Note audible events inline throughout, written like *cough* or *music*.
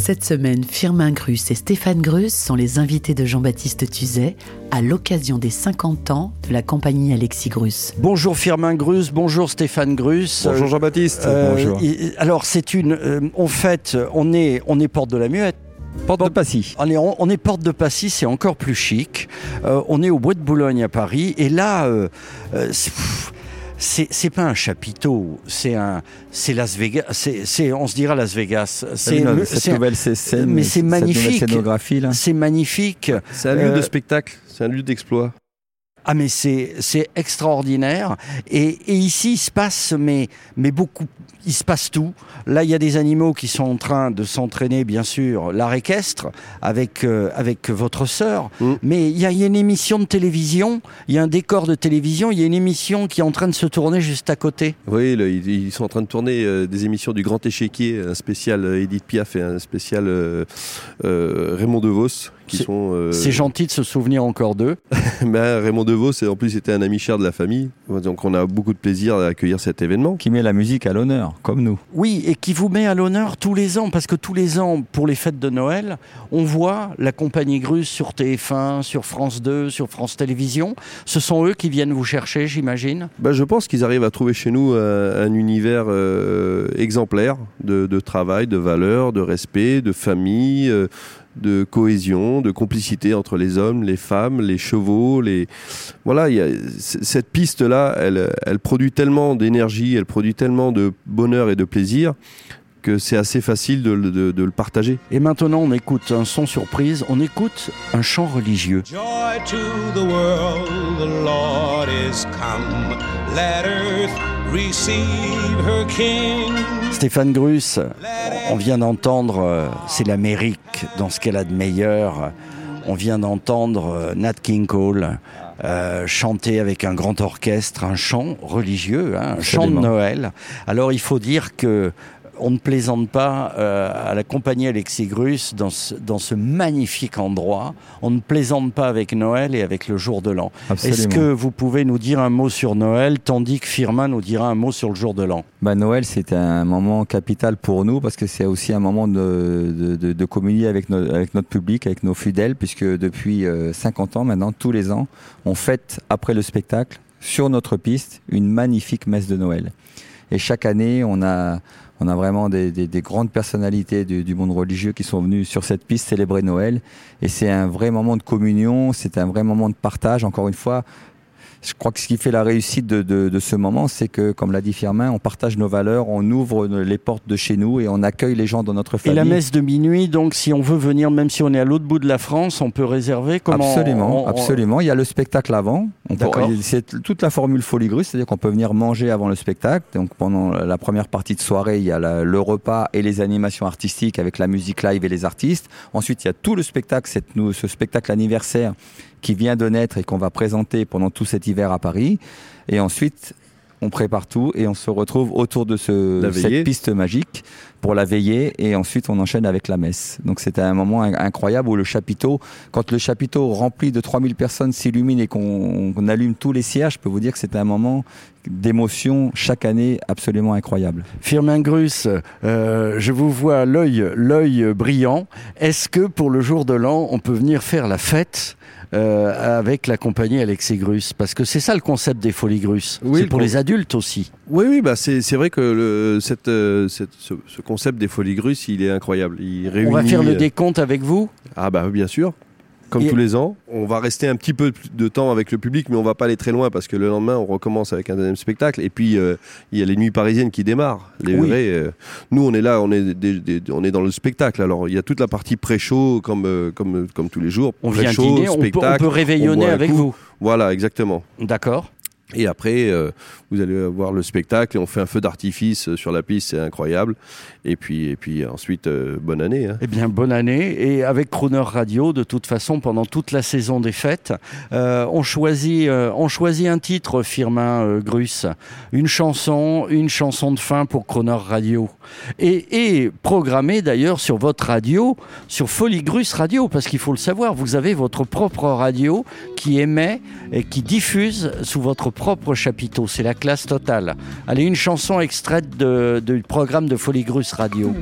Cette semaine, Firmin Grus et Stéphane Grus sont les invités de Jean-Baptiste Tuzet à l'occasion des 50 ans de la compagnie Alexis Grus. Bonjour Firmin Grus, bonjour Stéphane Grus. Bonjour Jean-Baptiste. Euh, Bonjour. alors c'est une, euh, en fait, on est, on est porte de la Muette. Porte de Passy. On est, on est porte de Passy, c'est encore plus chic. Euh, on est au Bois de Boulogne à Paris, et là, euh, euh, pff, c'est c'est pas un chapiteau, c'est un, c'est Las Vegas. C'est, c'est- on se dira Las Vegas. C'est, cette c'est- nouvelle scè- scène, mais c'est cette nouvelle magnifique. scénographie là. c'est magnifique. C'est un lieu Euh, de spectacle, c'est un lieu d'exploit. Ah mais c'est c'est extraordinaire et, et ici il se passe mais mais beaucoup il se passe tout. Là il y a des animaux qui sont en train de s'entraîner bien sûr l'art équestre avec euh, avec votre sœur. Mm. Mais il y, a, il y a une émission de télévision, il y a un décor de télévision, il y a une émission qui est en train de se tourner juste à côté. Oui, ils, ils sont en train de tourner euh, des émissions du Grand Échiquier, un spécial euh, Edith Piaf et un spécial euh, euh, Raymond DeVos, qui C'est- sont. euh, C'est gentil de se souvenir encore d'eux. *laughs* ben, Raymond DeVos, c'est- en plus, c'était un ami cher de la famille, donc on a beaucoup de plaisir à accueillir cet événement. Qui met la musique à l'honneur, comme nous. Oui, et qui vous met à l'honneur tous les ans, parce que tous les ans, pour les fêtes de Noël, on voit la compagnie Grus sur TF1, sur France 2, sur France Télévisions. Ce sont eux qui viennent vous chercher, j'imagine. Ben, je pense qu'ils arrivent à trouver chez nous euh, un univers euh, exemplaire de, de travail, de valeurs, de respect, de famille, euh, de cohésion, de complicité entre les hommes, les femmes, les chevaux. Les... Voilà, il y a, cette piste-là, elle, elle produit tellement d'énergie, elle produit tellement de bonheur et de plaisir que c'est assez facile de, le- de- de le partager. Et maintenant, on écoute un son surprise, on écoute un chant religieux. Joy to the world, the Lord is come. Let earth. Stéphane Grus, on vient d'entendre, euh, c'est l'Amérique dans ce qu'elle a de meilleur. On vient d'entendre euh, Nat King Cole euh, chanter avec un grand orchestre un chant religieux, hein, un chant de. Noël. Alors il faut dire que on ne plaisante pas euh, à la compagnie Alexis Grus dans ce, dans ce magnifique endroit. On ne plaisante pas avec Noël et avec le jour de l'an. Est-ce que vous pouvez nous dire un mot sur Noël, tandis que Firmin nous dira un mot sur le jour de l'an? Bah, Noël, c'est un moment capital pour nous parce que c'est aussi un moment de, de, de- de communier avec, no- avec notre public, avec nos fidèles, puisque depuis euh, 50 ans maintenant, tous les ans, on fête après le spectacle, sur notre piste, une magnifique messe de Noël. Et chaque année, on a, on a vraiment des, des- des grandes personnalités du, du monde religieux qui sont venus sur cette piste célébrer Noël. Et c'est un vrai moment de communion, c'est un vrai moment de partage. Encore une fois, je crois que ce qui fait la réussite de, de- de ce moment, c'est que, comme l'a dit Firmin, on partage nos valeurs, on ouvre les portes de chez nous et on accueille les gens dans notre Et famille. la messe de minuit, donc si on veut venir, même si on est à l'autre bout de la France, on peut réserver comment Absolument, on- on- absolument. Il y a le spectacle avant. C'est toute la formule folie grue, c'est-à-dire qu'on peut venir manger avant le spectacle. Donc pendant la première partie de soirée, il y a la- le repas et les animations artistiques avec la musique live et les artistes. Ensuite, il y a tout le spectacle, cette, ce spectacle anniversaire qui vient de naître et qu'on va présenter pendant tout cet hiver à Paris. Et ensuite, on prépare tout et on se retrouve autour de ce, cette piste magique pour la veillée et ensuite on enchaîne avec la messe. Donc c'était un moment in- incroyable où le chapiteau, quand le chapiteau rempli de 3000 personnes s'illumine et qu'on allume tous les cierges, je peux vous dire que c'est un moment d'émotion chaque année absolument incroyable. Firmin Grus, euh, je vous vois l'œil, l'œil brillant. Est-ce que pour le jour de l'an, on peut venir faire la fête euh, avec la compagnie Alexis Grus Parce que c'est ça le concept des Folies Grus. Oui, c'est pour le les adultes aussi. Oui, oui, bah c'est c'est vrai que le, cette, euh, cette- ce, ce concept des folies grusses, il est incroyable. Il réunit, On va faire le euh, décompte avec vous? Ah bah bien sûr. Comme Et- tous les ans, on va rester un petit peu de temps avec le public, mais on va pas aller très loin parce que le lendemain, on recommence avec un deuxième spectacle. Et puis, euh, il y a les nuits parisiennes qui démarrent. Les Oui. vrais, euh, nous, on est là, on est, des- des- on est dans le spectacle. Alors, il y a toute la partie pré-show, comme, euh, comme, comme tous les jours. On vient dîner, on peut, on spectacle, peut réveillonner avec coup. vous. Voilà, exactement. D'accord Et après, euh, vous allez voir le spectacle et on fait un feu d'artifice euh, sur la piste, c'est incroyable. Et puis, et puis ensuite, euh, bonne année. Hein. Eh bien, bonne année. Et avec Crooner Radio, de toute façon, pendant toute la saison des fêtes, on, choisit, on choisit un titre, Firmin Grus. Une chanson, une chanson de fin pour Crooner Radio. Et, et programmée d'ailleurs sur votre radio, sur Folie Grus Radio, parce qu'il faut le savoir, vous avez votre propre radio qui émet et qui diffuse sous votre propre chapiteau. C'est la classe totale. Allez, une chanson extraite de- du programme de Folie Grus Radio.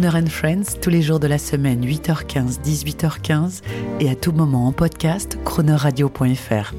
Crooner and Friends, tous les jours de la semaine, 8h15, 18h15 et à tout moment en podcast, croonerradio.fr.